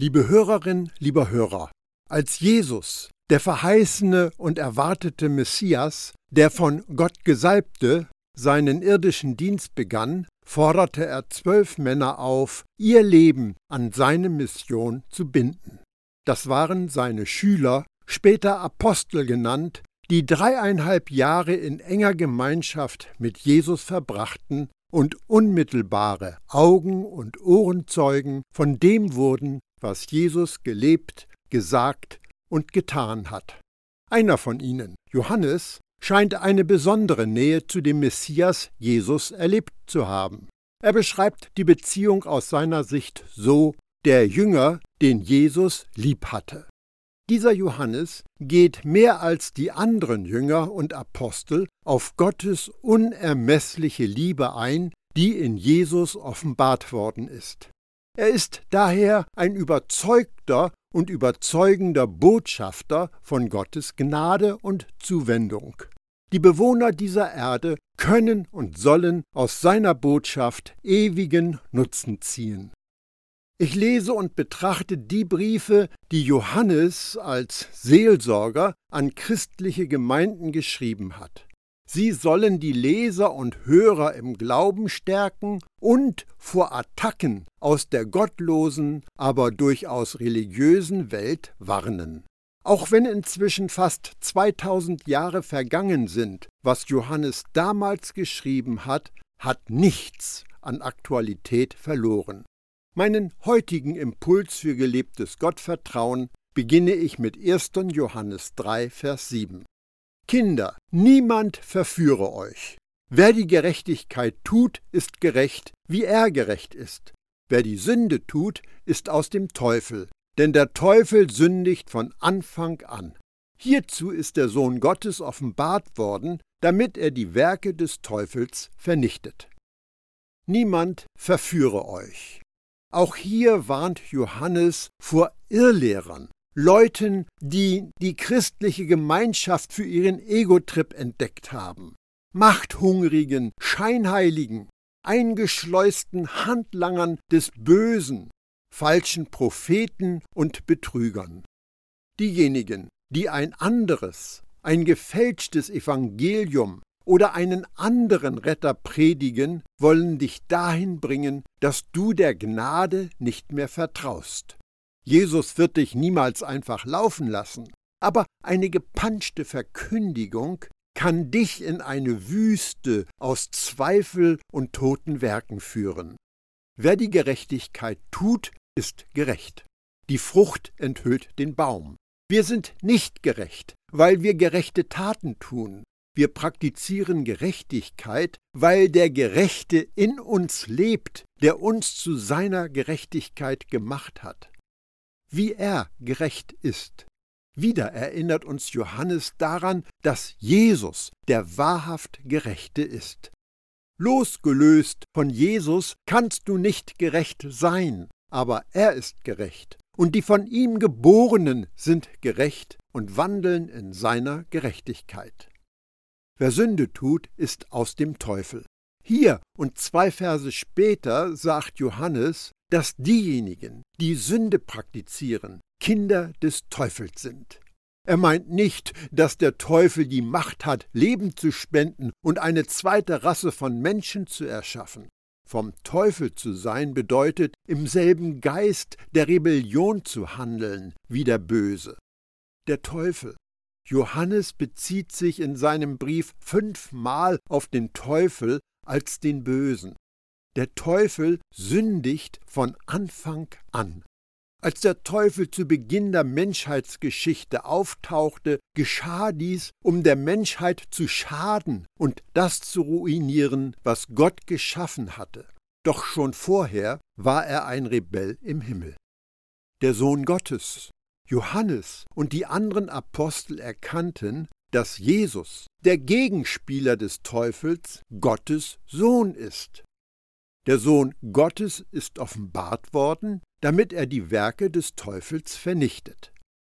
Liebe Hörerin, lieber Hörer, als Jesus, der verheißene und erwartete Messias, der von Gott gesalbte, seinen irdischen Dienst begann, forderte er zwölf Männer auf, ihr Leben an seine Mission zu binden. Das waren seine Schüler, später Apostel genannt, die dreieinhalb Jahre in enger Gemeinschaft mit Jesus verbrachten und unmittelbare Augen- und Ohrenzeugen von dem wurden, was Jesus gelebt, gesagt und getan hat. Einer von ihnen, Johannes, scheint eine besondere Nähe zu dem Messias Jesus erlebt zu haben. Er beschreibt die Beziehung aus seiner Sicht so, der Jünger, den Jesus lieb hatte. Dieser Johannes geht mehr als die anderen Jünger und Apostel auf Gottes unermessliche Liebe ein, die in Jesus offenbart worden ist. Er ist daher ein überzeugter und überzeugender Botschafter von Gottes Gnade und Zuwendung. Die Bewohner dieser Erde können und sollen aus seiner Botschaft ewigen Nutzen ziehen. Ich lese und betrachte die Briefe, die Johannes als Seelsorger an christliche Gemeinden geschrieben hat. Sie sollen die Leser und Hörer im Glauben stärken und vor Attacken aus der gottlosen, aber durchaus religiösen Welt warnen. Auch wenn inzwischen fast 2000 Jahre vergangen sind, was Johannes damals geschrieben hat, hat nichts an Aktualität verloren. Meinen heutigen Impuls für gelebtes Gottvertrauen beginne ich mit 1. Johannes 3, Vers 7. Kinder, niemand verführe euch. Wer die Gerechtigkeit tut, ist gerecht, wie er gerecht ist. Wer die Sünde tut, ist aus dem Teufel, denn der Teufel sündigt von Anfang an. Hierzu ist der Sohn Gottes offenbart worden, damit er die Werke des Teufels vernichtet. Niemand verführe euch. Auch hier warnt Johannes vor Irrlehrern, Leuten, die die christliche Gemeinschaft für ihren Ego-Trip entdeckt haben, machthungrigen, scheinheiligen, eingeschleusten Handlangern des Bösen, falschen Propheten und Betrügern. Diejenigen, die ein anderes, ein gefälschtes Evangelium oder einen anderen Retter predigen, wollen dich dahin bringen, dass du der Gnade nicht mehr vertraust. Jesus wird dich niemals einfach laufen lassen, aber eine gepanschte Verkündigung kann dich in eine Wüste aus Zweifel und toten Werken führen. Wer die Gerechtigkeit tut, ist gerecht. Die Frucht enthüllt den Baum. Wir sind nicht gerecht, weil wir gerechte Taten tun, wir praktizieren Gerechtigkeit, weil der Gerechte in uns lebt, der uns zu seiner Gerechtigkeit gemacht hat. Wie er gerecht ist. Wieder erinnert uns Johannes daran, dass Jesus der wahrhaft Gerechte ist. Losgelöst von Jesus kannst du nicht gerecht sein, aber er ist gerecht, und die von ihm Geborenen sind gerecht und wandeln in seiner Gerechtigkeit. Wer Sünde tut, ist aus dem Teufel. Hier und zwei Verse später sagt Johannes, dass diejenigen, die Sünde praktizieren, Kinder des Teufels sind. Er meint nicht, dass der Teufel die Macht hat, Leben zu spenden und eine zweite Rasse von Menschen zu erschaffen. Vom Teufel zu sein bedeutet, im selben Geist der Rebellion zu handeln wie der Böse. Der Teufel Johannes bezieht sich in seinem Brief fünfmal auf den Teufel als den Bösen. Der Teufel sündigt von Anfang an. Als der Teufel zu Beginn der Menschheitsgeschichte auftauchte, geschah dies, um der Menschheit zu schaden und das zu ruinieren, was Gott geschaffen hatte. Doch schon vorher war er ein Rebell im Himmel. Der Sohn Gottes, Johannes und die anderen Apostel erkannten, dass Jesus, der Gegenspieler des Teufels, Gottes Sohn ist. Der Sohn Gottes ist offenbart worden, damit er die Werke des Teufels vernichtet.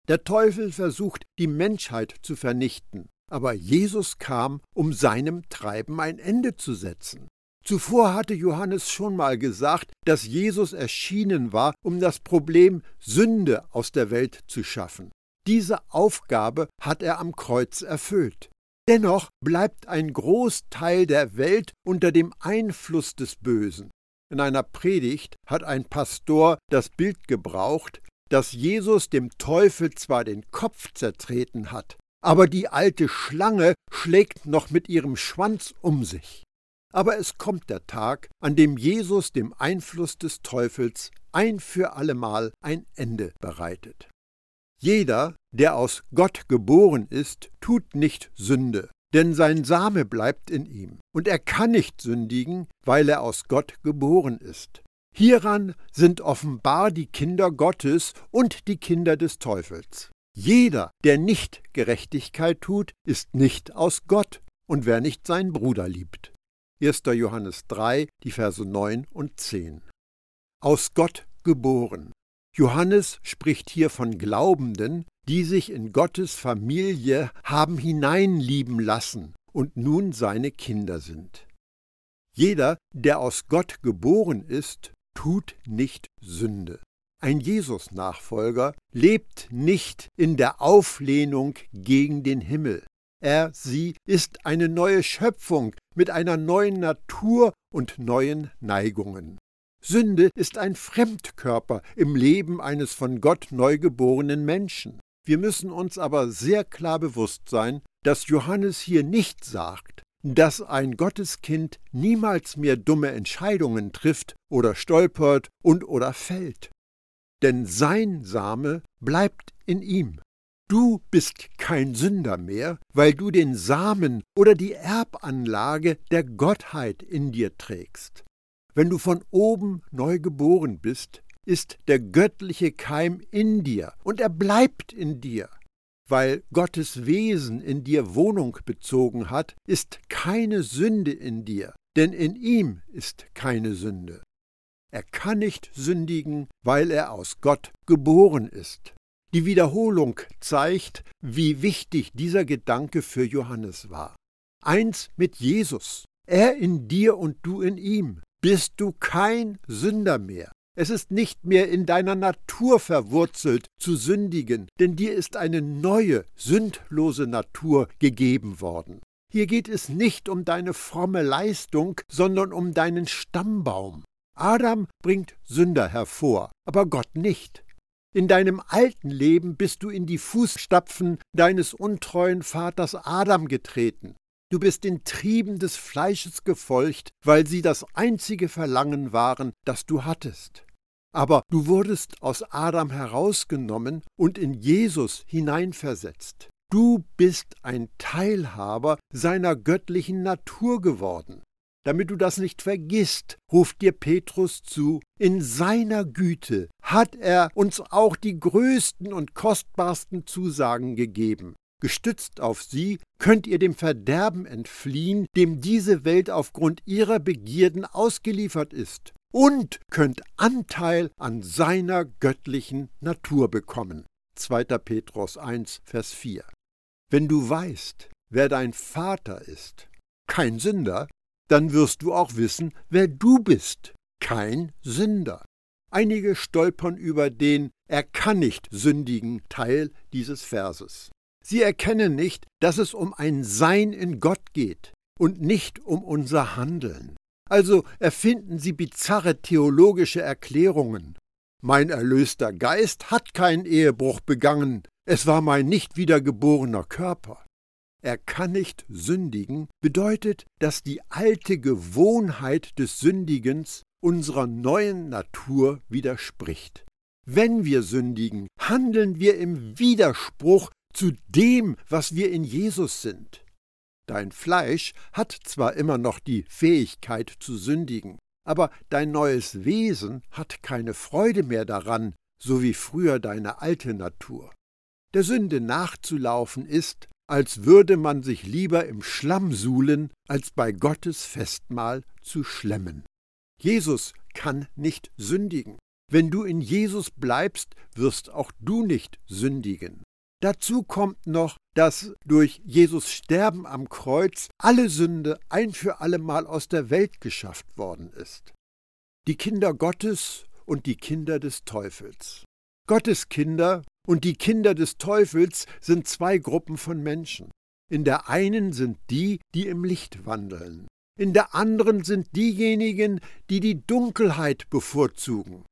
Der Teufel versucht, die Menschheit zu vernichten, aber Jesus kam, um seinem Treiben ein Ende zu setzen. Zuvor hatte Johannes schon mal gesagt, dass Jesus erschienen war, um das Problem Sünde aus der Welt zu schaffen. Diese Aufgabe hat er am Kreuz erfüllt. Dennoch bleibt ein Großteil der Welt unter dem Einfluss des Bösen. In einer Predigt hat ein Pastor das Bild gebraucht, dass Jesus dem Teufel zwar den Kopf zertreten hat, aber die alte Schlange schlägt noch mit ihrem Schwanz um sich. Aber es kommt der Tag, an dem Jesus dem Einfluss des Teufels ein für allemal ein Ende bereitet. Jeder, der aus Gott geboren ist, tut nicht Sünde, denn sein Same bleibt in ihm, und er kann nicht sündigen, weil er aus Gott geboren ist. Hieran sind offenbar die Kinder Gottes und die Kinder des Teufels. Jeder, der nicht Gerechtigkeit tut, ist nicht aus Gott, und wer nicht seinen Bruder liebt. 1. Johannes 3, die Verse 9 und 10. Aus Gott geboren. Johannes spricht hier von Glaubenden, die sich in Gottes Familie haben hineinlieben lassen und nun seine Kinder sind. Jeder, der aus Gott geboren ist, tut nicht Sünde. Ein Jesus-Nachfolger lebt nicht in der Auflehnung gegen den Himmel. Er, sie ist eine neue Schöpfung mit einer neuen Natur und neuen Neigungen. Sünde ist ein Fremdkörper im Leben eines von Gott neugeborenen Menschen. Wir müssen uns aber sehr klar bewusst sein, dass Johannes hier nicht sagt, dass ein Gotteskind niemals mehr dumme Entscheidungen trifft oder stolpert und oder fällt denn sein Same bleibt in ihm. Du bist kein Sünder mehr, weil du den Samen oder die Erbanlage der Gottheit in dir trägst. Wenn du von oben neu geboren bist, ist der göttliche Keim in dir und er bleibt in dir. Weil Gottes Wesen in dir Wohnung bezogen hat, ist keine Sünde in dir, denn in ihm ist keine Sünde. Er kann nicht sündigen, weil er aus Gott geboren ist. Die Wiederholung zeigt, wie wichtig dieser Gedanke für Johannes war. Eins mit Jesus, er in dir und du in ihm, bist du kein Sünder mehr. Es ist nicht mehr in deiner Natur verwurzelt zu sündigen, denn dir ist eine neue, sündlose Natur gegeben worden. Hier geht es nicht um deine fromme Leistung, sondern um deinen Stammbaum. Adam bringt Sünder hervor, aber Gott nicht. In deinem alten Leben bist du in die Fußstapfen deines untreuen Vaters Adam getreten. Du bist den Trieben des Fleisches gefolgt, weil sie das einzige Verlangen waren, das du hattest. Aber du wurdest aus Adam herausgenommen und in Jesus hineinversetzt. Du bist ein Teilhaber seiner göttlichen Natur geworden. Damit du das nicht vergisst, ruft dir Petrus zu, in seiner Güte hat er uns auch die größten und kostbarsten Zusagen gegeben. Gestützt auf sie könnt ihr dem Verderben entfliehen, dem diese Welt aufgrund ihrer Begierden ausgeliefert ist, und könnt Anteil an seiner göttlichen Natur bekommen. 2. Petrus 1, Vers 4. Wenn du weißt, wer dein Vater ist, kein Sünder, dann wirst du auch wissen, wer du bist, kein Sünder. Einige stolpern über den Er kann nicht sündigen Teil dieses Verses. Sie erkennen nicht, dass es um ein Sein in Gott geht und nicht um unser Handeln. Also erfinden sie bizarre theologische Erklärungen. Mein erlöster Geist hat keinen Ehebruch begangen, es war mein nicht wiedergeborener Körper er kann nicht sündigen, bedeutet, dass die alte Gewohnheit des Sündigens unserer neuen Natur widerspricht. Wenn wir sündigen, handeln wir im Widerspruch zu dem, was wir in Jesus sind. Dein Fleisch hat zwar immer noch die Fähigkeit zu sündigen, aber dein neues Wesen hat keine Freude mehr daran, so wie früher deine alte Natur. Der Sünde nachzulaufen ist, als würde man sich lieber im Schlamm suhlen, als bei Gottes Festmahl zu schlemmen. Jesus kann nicht sündigen. Wenn du in Jesus bleibst, wirst auch du nicht sündigen. Dazu kommt noch, dass durch Jesus Sterben am Kreuz alle Sünde ein für allemal aus der Welt geschafft worden ist. Die Kinder Gottes und die Kinder des Teufels. Gottes Kinder und die Kinder des Teufels sind zwei Gruppen von Menschen. In der einen sind die, die im Licht wandeln. In der anderen sind diejenigen, die die Dunkelheit bevorzugen.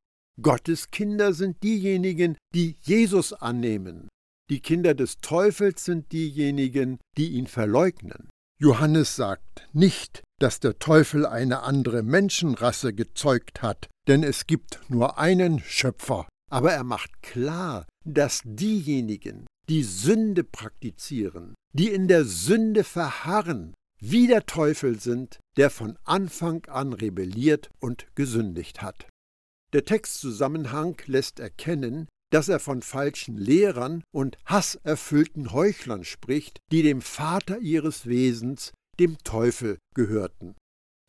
Gottes Kinder sind diejenigen, die Jesus annehmen. Die Kinder des Teufels sind diejenigen, die ihn verleugnen. Johannes sagt nicht, dass der Teufel eine andere Menschenrasse gezeugt hat, denn es gibt nur einen Schöpfer. Aber er macht klar, dass diejenigen, die Sünde praktizieren, die in der Sünde verharren, wie der Teufel sind, der von Anfang an rebelliert und gesündigt hat. Der Textzusammenhang lässt erkennen, dass er von falschen Lehrern und hasserfüllten Heuchlern spricht, die dem Vater ihres Wesens, dem Teufel, gehörten.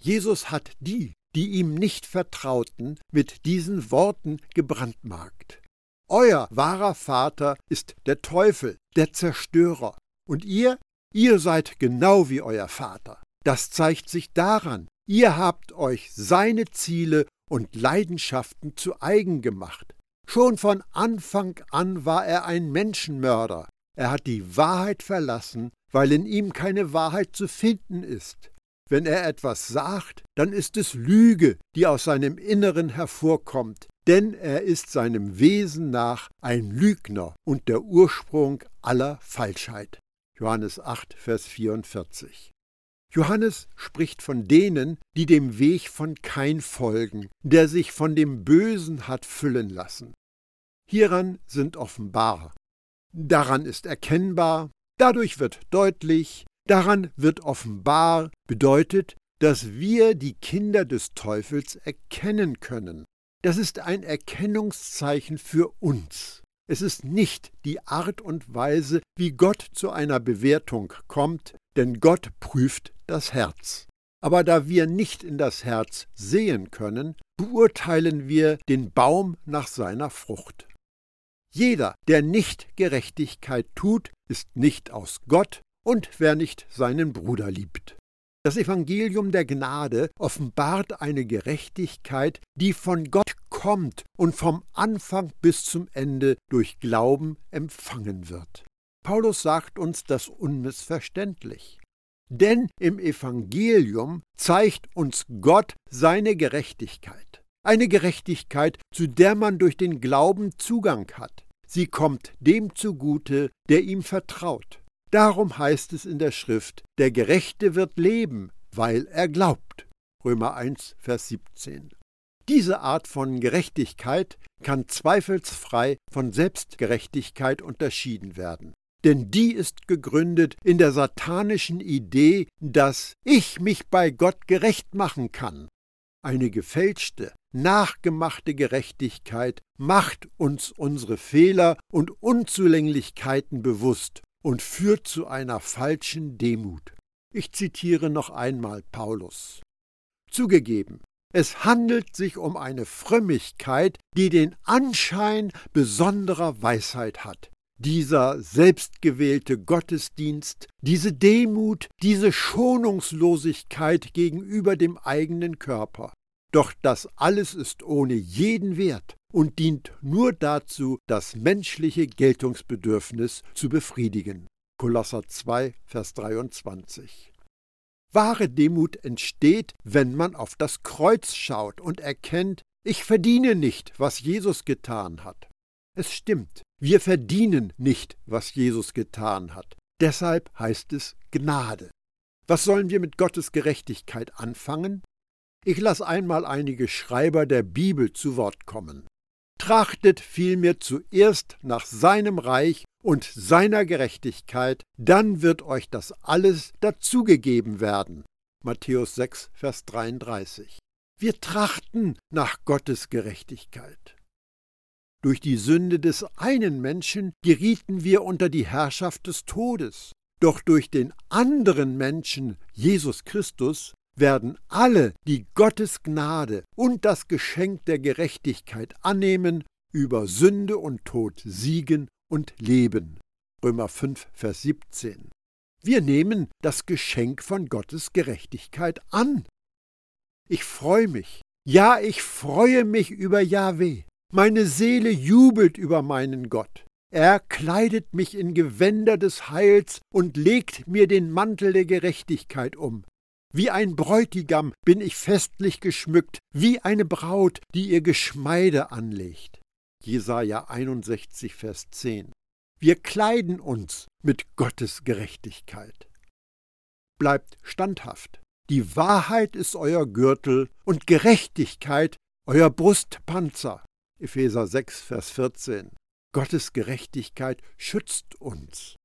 Jesus hat die, die ihm nicht vertrauten, mit diesen Worten gebrandmarkt. Euer wahrer Vater ist der Teufel, der Zerstörer, und ihr, ihr seid genau wie euer Vater. Das zeigt sich daran, ihr habt euch seine Ziele und Leidenschaften zu eigen gemacht. Schon von Anfang an war er ein Menschenmörder. Er hat die Wahrheit verlassen, weil in ihm keine Wahrheit zu finden ist. Wenn er etwas sagt, dann ist es Lüge, die aus seinem Inneren hervorkommt, denn er ist seinem Wesen nach ein Lügner und der Ursprung aller Falschheit. Johannes 8, Vers 44. Johannes spricht von denen, die dem Weg von Kain folgen, der sich von dem Bösen hat füllen lassen. Hieran sind offenbar. Daran ist erkennbar, dadurch wird deutlich, daran wird offenbar, bedeutet, dass wir die Kinder des Teufels erkennen können. Das ist ein Erkennungszeichen für uns. Es ist nicht die Art und Weise, wie Gott zu einer Bewertung kommt, denn Gott prüft das Herz. Aber da wir nicht in das Herz sehen können, beurteilen wir den Baum nach seiner Frucht. Jeder, der nicht Gerechtigkeit tut, ist nicht aus Gott, und wer nicht seinen Bruder liebt. Das Evangelium der Gnade offenbart eine Gerechtigkeit, die von Gott kommt und vom Anfang bis zum Ende durch Glauben empfangen wird. Paulus sagt uns das unmissverständlich. Denn im Evangelium zeigt uns Gott seine Gerechtigkeit. Eine Gerechtigkeit, zu der man durch den Glauben Zugang hat. Sie kommt dem zugute, der ihm vertraut. Darum heißt es in der Schrift, der Gerechte wird leben, weil er glaubt. Römer 1, Vers 17. Diese Art von Gerechtigkeit kann zweifelsfrei von Selbstgerechtigkeit unterschieden werden denn die ist gegründet in der satanischen Idee, dass ich mich bei Gott gerecht machen kann. Eine gefälschte, nachgemachte Gerechtigkeit macht uns unsere Fehler und Unzulänglichkeiten bewusst und führt zu einer falschen Demut. Ich zitiere noch einmal Paulus. Zugegeben, es handelt sich um eine Frömmigkeit, die den Anschein besonderer Weisheit hat dieser selbstgewählte Gottesdienst, diese Demut, diese Schonungslosigkeit gegenüber dem eigenen Körper. Doch das alles ist ohne jeden Wert und dient nur dazu, das menschliche Geltungsbedürfnis zu befriedigen. Kolosser 2, Vers 23. Wahre Demut entsteht, wenn man auf das Kreuz schaut und erkennt, ich verdiene nicht, was Jesus getan hat. Es stimmt, wir verdienen nicht, was Jesus getan hat. Deshalb heißt es Gnade. Was sollen wir mit Gottes Gerechtigkeit anfangen? Ich lasse einmal einige Schreiber der Bibel zu Wort kommen. Trachtet vielmehr zuerst nach seinem Reich und seiner Gerechtigkeit, dann wird euch das alles dazugegeben werden. Matthäus 6, Vers 33. Wir trachten nach Gottes Gerechtigkeit. Durch die Sünde des einen Menschen gerieten wir unter die Herrschaft des Todes. Doch durch den anderen Menschen, Jesus Christus, werden alle, die Gottes Gnade und das Geschenk der Gerechtigkeit annehmen, über Sünde und Tod siegen und leben. Römer 5, Vers 17. Wir nehmen das Geschenk von Gottes Gerechtigkeit an. Ich freue mich, ja, ich freue mich über Jahweh. Meine Seele jubelt über meinen Gott. Er kleidet mich in Gewänder des Heils und legt mir den Mantel der Gerechtigkeit um. Wie ein Bräutigam bin ich festlich geschmückt, wie eine Braut, die ihr Geschmeide anlegt. Jesaja 61, Vers 10. Wir kleiden uns mit Gottes Gerechtigkeit. Bleibt standhaft. Die Wahrheit ist euer Gürtel und Gerechtigkeit euer Brustpanzer. Epheser 6, Vers 14. Gottes Gerechtigkeit schützt uns.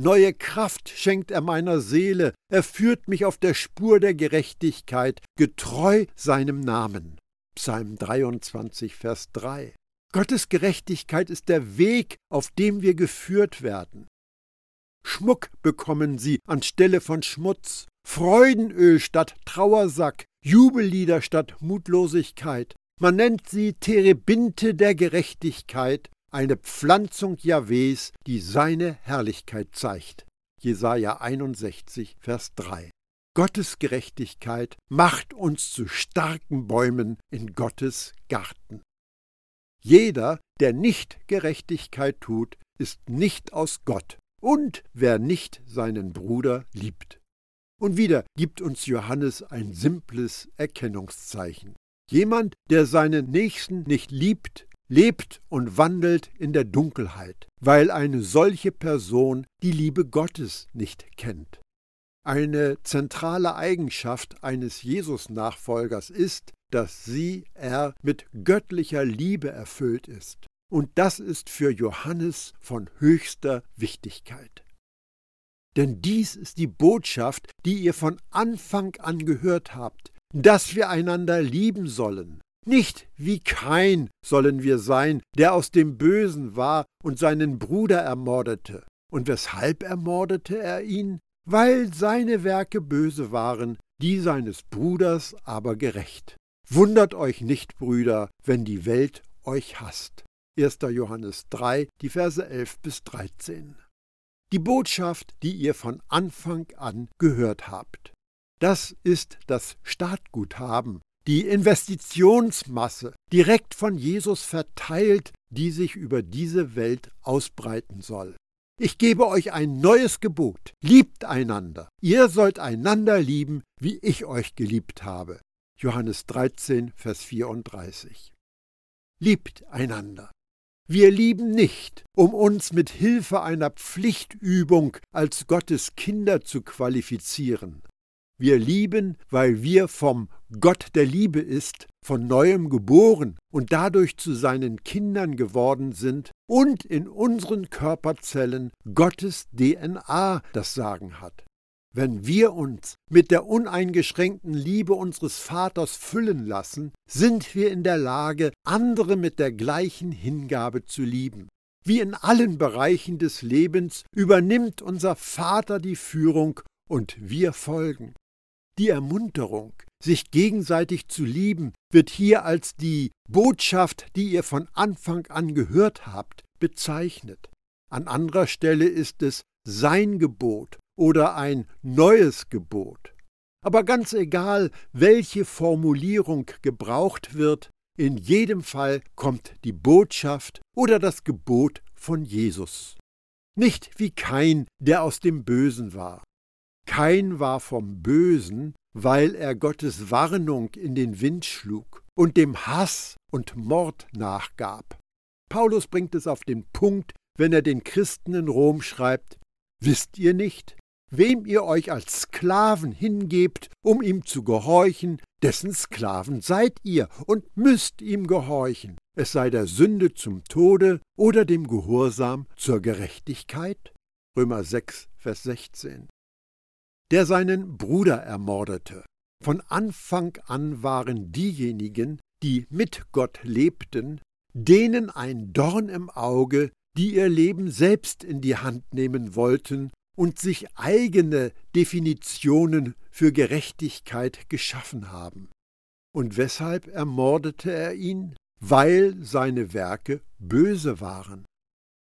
Neue Kraft schenkt er meiner Seele, er führt mich auf der Spur der Gerechtigkeit, getreu seinem Namen. Psalm 23, Vers 3. Gottes Gerechtigkeit ist der Weg, auf dem wir geführt werden. Schmuck bekommen sie anstelle von Schmutz, Freudenöl statt Trauersack, Jubellieder statt Mutlosigkeit. Man nennt sie Terebinte der Gerechtigkeit, eine Pflanzung Jahwes, die seine Herrlichkeit zeigt. Jesaja 61, Vers 3. Gottes Gerechtigkeit macht uns zu starken Bäumen in Gottes Garten. Jeder, der nicht Gerechtigkeit tut, ist nicht aus Gott, und wer nicht seinen Bruder liebt. Und wieder gibt uns Johannes ein simples Erkennungszeichen. Jemand, der seinen Nächsten nicht liebt, lebt und wandelt in der Dunkelheit, weil eine solche Person die Liebe Gottes nicht kennt. Eine zentrale Eigenschaft eines Jesus-Nachfolgers ist, dass sie er mit göttlicher Liebe erfüllt ist. Und das ist für Johannes von höchster Wichtigkeit. Denn dies ist die Botschaft, die ihr von Anfang an gehört habt, dass wir einander lieben sollen. Nicht wie Kain sollen wir sein, der aus dem Bösen war und seinen Bruder ermordete. Und weshalb ermordete er ihn? Weil seine Werke böse waren, die seines Bruders aber gerecht. Wundert euch nicht, Brüder, wenn die Welt euch hasst. 1. Johannes 3, die Verse 11 bis 13. Die Botschaft, die ihr von Anfang an gehört habt. Das ist das Startguthaben, die Investitionsmasse direkt von Jesus verteilt, die sich über diese Welt ausbreiten soll. Ich gebe euch ein neues Gebot. Liebt einander. Ihr sollt einander lieben, wie ich euch geliebt habe. Johannes 13, Vers 34. Liebt einander. Wir lieben nicht, um uns mit Hilfe einer Pflichtübung als Gottes Kinder zu qualifizieren. Wir lieben, weil wir vom Gott der Liebe ist, von neuem geboren und dadurch zu seinen Kindern geworden sind und in unseren Körperzellen Gottes DNA das Sagen hat. Wenn wir uns mit der uneingeschränkten Liebe unseres Vaters füllen lassen, sind wir in der Lage, andere mit der gleichen Hingabe zu lieben. Wie in allen Bereichen des Lebens übernimmt unser Vater die Führung und wir folgen. Die Ermunterung, sich gegenseitig zu lieben, wird hier als die Botschaft, die ihr von Anfang an gehört habt, bezeichnet. An anderer Stelle ist es sein Gebot oder ein neues Gebot. Aber ganz egal, welche Formulierung gebraucht wird, in jedem Fall kommt die Botschaft oder das Gebot von Jesus. Nicht wie Kain, der aus dem Bösen war. Kain war vom Bösen, weil er Gottes Warnung in den Wind schlug und dem Hass und Mord nachgab. Paulus bringt es auf den Punkt, wenn er den Christen in Rom schreibt, Wisst ihr nicht, wem ihr euch als Sklaven hingebt, um ihm zu gehorchen, dessen Sklaven seid ihr und müsst ihm gehorchen, es sei der Sünde zum Tode oder dem Gehorsam zur Gerechtigkeit? Römer 6, Vers 16 der seinen Bruder ermordete. Von Anfang an waren diejenigen, die mit Gott lebten, denen ein Dorn im Auge, die ihr Leben selbst in die Hand nehmen wollten und sich eigene Definitionen für Gerechtigkeit geschaffen haben. Und weshalb ermordete er ihn? Weil seine Werke böse waren.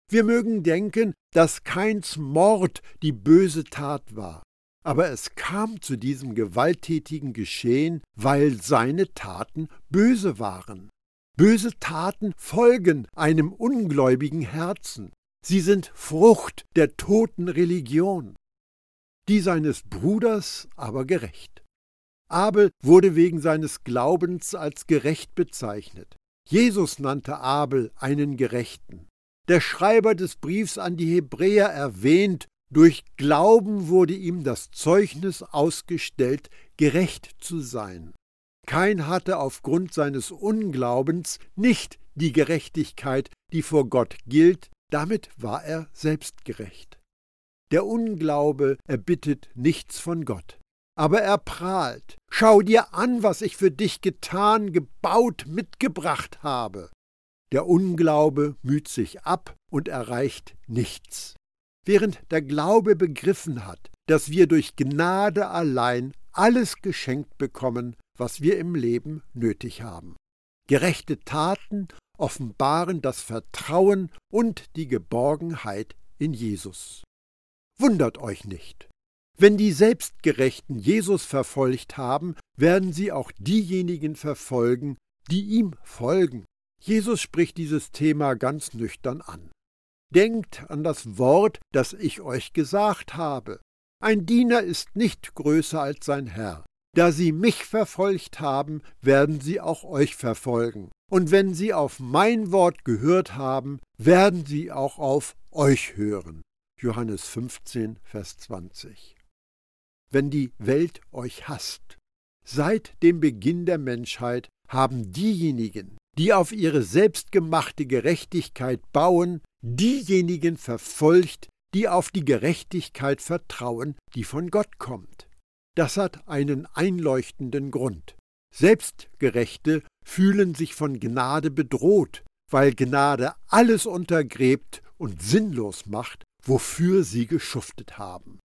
Wir mögen denken, dass Keins Mord die böse Tat war, aber es kam zu diesem gewalttätigen Geschehen, weil seine Taten böse waren. Böse Taten folgen einem ungläubigen Herzen. Sie sind Frucht der toten Religion. Die seines Bruders aber gerecht. Abel wurde wegen seines Glaubens als gerecht bezeichnet. Jesus nannte Abel einen Gerechten. Der Schreiber des Briefs an die Hebräer erwähnt, durch Glauben wurde ihm das Zeugnis ausgestellt, gerecht zu sein. Kein hatte aufgrund seines Unglaubens nicht die Gerechtigkeit, die vor Gott gilt, damit war er selbstgerecht. Der Unglaube erbittet nichts von Gott, aber er prahlt. Schau dir an, was ich für dich getan, gebaut, mitgebracht habe. Der Unglaube müht sich ab und erreicht nichts. Während der Glaube begriffen hat, dass wir durch Gnade allein alles geschenkt bekommen, was wir im Leben nötig haben. Gerechte Taten offenbaren das Vertrauen und die Geborgenheit in Jesus. Wundert euch nicht. Wenn die Selbstgerechten Jesus verfolgt haben, werden sie auch diejenigen verfolgen, die ihm folgen. Jesus spricht dieses Thema ganz nüchtern an. Denkt an das Wort, das ich euch gesagt habe. Ein Diener ist nicht größer als sein Herr. Da sie mich verfolgt haben, werden sie auch euch verfolgen. Und wenn sie auf mein Wort gehört haben, werden sie auch auf euch hören. Johannes 15, Vers 20. Wenn die Welt euch hasst, seit dem Beginn der Menschheit haben diejenigen, die auf ihre selbstgemachte Gerechtigkeit bauen, diejenigen verfolgt, die auf die Gerechtigkeit vertrauen, die von Gott kommt. Das hat einen einleuchtenden Grund. Selbstgerechte fühlen sich von Gnade bedroht, weil Gnade alles untergräbt und sinnlos macht, wofür sie geschuftet haben.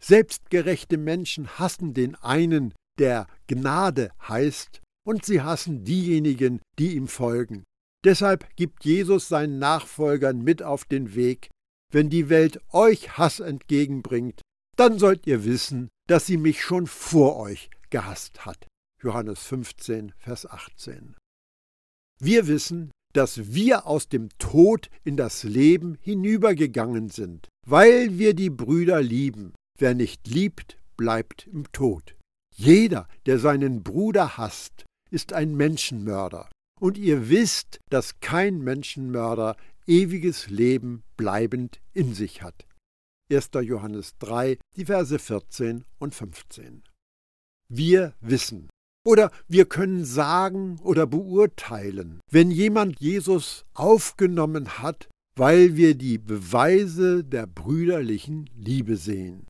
Selbstgerechte Menschen hassen den einen, der Gnade heißt, und sie hassen diejenigen, die ihm folgen. Deshalb gibt Jesus seinen Nachfolgern mit auf den Weg, wenn die Welt euch Hass entgegenbringt, dann sollt ihr wissen, dass sie mich schon vor euch gehasst hat. Johannes 15, Vers 18. Wir wissen, dass wir aus dem Tod in das Leben hinübergegangen sind, weil wir die Brüder lieben. Wer nicht liebt, bleibt im Tod. Jeder, der seinen Bruder hasst, ist ein Menschenmörder. Und ihr wisst, dass kein Menschenmörder ewiges Leben bleibend in sich hat. 1. Johannes 3, die Verse 14 und 15. Wir wissen oder wir können sagen oder beurteilen, wenn jemand Jesus aufgenommen hat, weil wir die Beweise der brüderlichen Liebe sehen.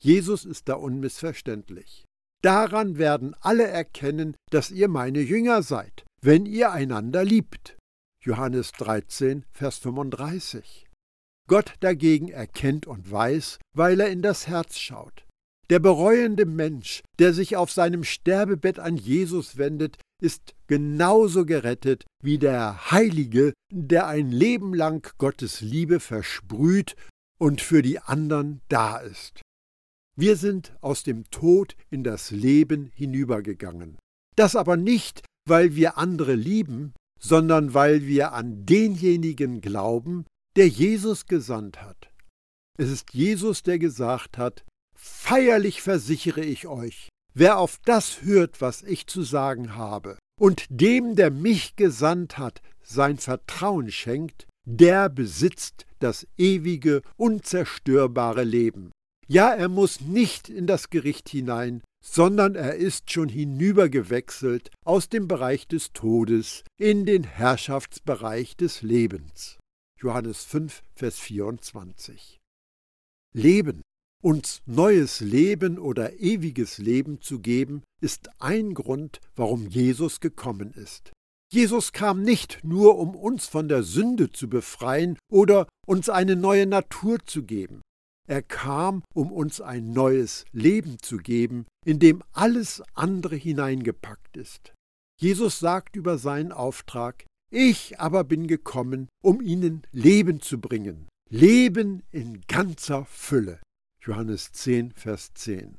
Jesus ist da unmissverständlich. Daran werden alle erkennen, dass ihr meine Jünger seid, wenn ihr einander liebt. Johannes 13, Vers 35. Gott dagegen erkennt und weiß, weil er in das Herz schaut. Der bereuende Mensch, der sich auf seinem Sterbebett an Jesus wendet, ist genauso gerettet wie der Heilige, der ein Leben lang Gottes Liebe versprüht und für die anderen da ist. Wir sind aus dem Tod in das Leben hinübergegangen. Das aber nicht, weil wir andere lieben, sondern weil wir an denjenigen glauben, der Jesus gesandt hat. Es ist Jesus, der gesagt hat, Feierlich versichere ich euch, wer auf das hört, was ich zu sagen habe, und dem, der mich gesandt hat, sein Vertrauen schenkt, der besitzt das ewige, unzerstörbare Leben. Ja, er muss nicht in das Gericht hinein, sondern er ist schon hinübergewechselt aus dem Bereich des Todes in den Herrschaftsbereich des Lebens. Johannes 5, Vers 24. Leben, uns neues Leben oder ewiges Leben zu geben, ist ein Grund, warum Jesus gekommen ist. Jesus kam nicht nur, um uns von der Sünde zu befreien oder uns eine neue Natur zu geben. Er kam, um uns ein neues Leben zu geben, in dem alles andere hineingepackt ist. Jesus sagt über seinen Auftrag, Ich aber bin gekommen, um ihnen Leben zu bringen, Leben in ganzer Fülle. Johannes 10, Vers 10.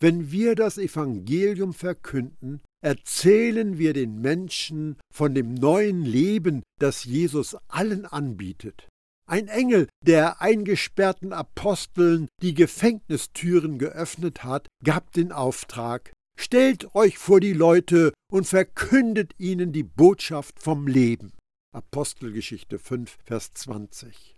Wenn wir das Evangelium verkünden, erzählen wir den Menschen von dem neuen Leben, das Jesus allen anbietet. Ein Engel, der eingesperrten Aposteln die Gefängnistüren geöffnet hat, gab den Auftrag, stellt euch vor die Leute und verkündet ihnen die Botschaft vom Leben. Apostelgeschichte 5, Vers 20.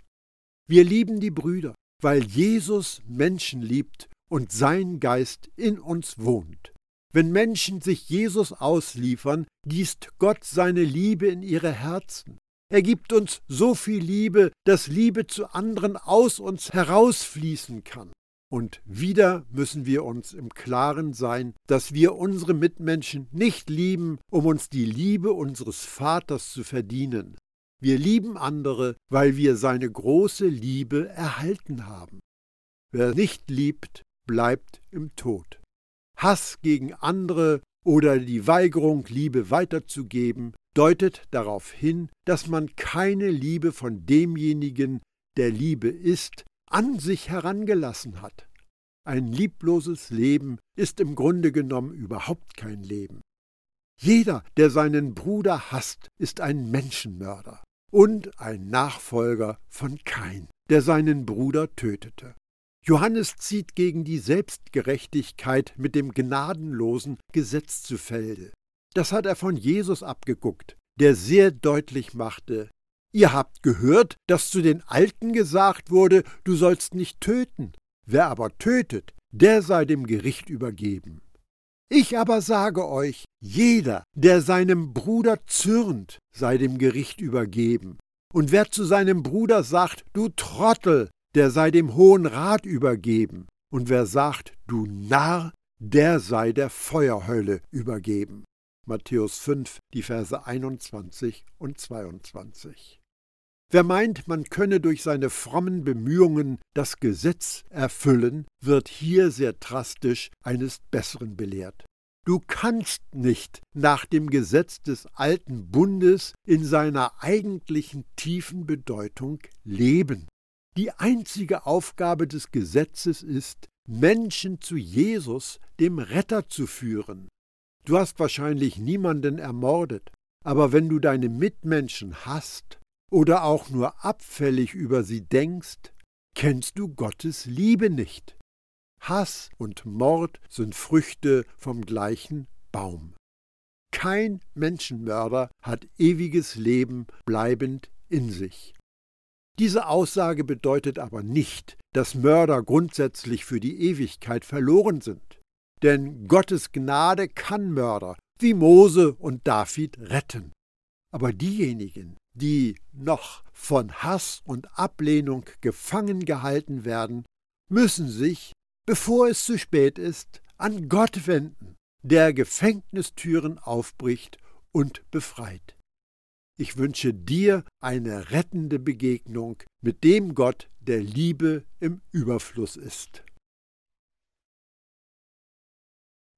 Wir lieben die Brüder, weil Jesus Menschen liebt und sein Geist in uns wohnt. Wenn Menschen sich Jesus ausliefern, gießt Gott seine Liebe in ihre Herzen. Er gibt uns so viel Liebe, dass Liebe zu anderen aus uns herausfließen kann. Und wieder müssen wir uns im Klaren sein, dass wir unsere Mitmenschen nicht lieben, um uns die Liebe unseres Vaters zu verdienen. Wir lieben andere, weil wir seine große Liebe erhalten haben. Wer nicht liebt, bleibt im Tod. Hass gegen andere oder die Weigerung, Liebe weiterzugeben, deutet darauf hin, dass man keine Liebe von demjenigen, der Liebe ist, an sich herangelassen hat. Ein liebloses Leben ist im Grunde genommen überhaupt kein Leben. Jeder, der seinen Bruder hasst, ist ein Menschenmörder und ein Nachfolger von Kain, der seinen Bruder tötete. Johannes zieht gegen die Selbstgerechtigkeit mit dem gnadenlosen Gesetz zu Felde. Das hat er von Jesus abgeguckt, der sehr deutlich machte, Ihr habt gehört, dass zu den Alten gesagt wurde, du sollst nicht töten. Wer aber tötet, der sei dem Gericht übergeben. Ich aber sage euch, jeder, der seinem Bruder zürnt, sei dem Gericht übergeben. Und wer zu seinem Bruder sagt, du Trottel, der sei dem Hohen Rat übergeben, und wer sagt, du Narr, der sei der Feuerhölle übergeben. Matthäus 5, die Verse 21 und 22. Wer meint, man könne durch seine frommen Bemühungen das Gesetz erfüllen, wird hier sehr drastisch eines Besseren belehrt. Du kannst nicht nach dem Gesetz des alten Bundes in seiner eigentlichen tiefen Bedeutung leben. Die einzige Aufgabe des Gesetzes ist, Menschen zu Jesus, dem Retter, zu führen. Du hast wahrscheinlich niemanden ermordet, aber wenn du deine Mitmenschen hast oder auch nur abfällig über sie denkst, kennst du Gottes Liebe nicht. Hass und Mord sind Früchte vom gleichen Baum. Kein Menschenmörder hat ewiges Leben bleibend in sich. Diese Aussage bedeutet aber nicht, dass Mörder grundsätzlich für die Ewigkeit verloren sind. Denn Gottes Gnade kann Mörder wie Mose und David retten. Aber diejenigen, die noch von Hass und Ablehnung gefangen gehalten werden, müssen sich, bevor es zu spät ist, an Gott wenden, der Gefängnistüren aufbricht und befreit. Ich wünsche dir eine rettende Begegnung mit dem Gott, der Liebe im Überfluss ist.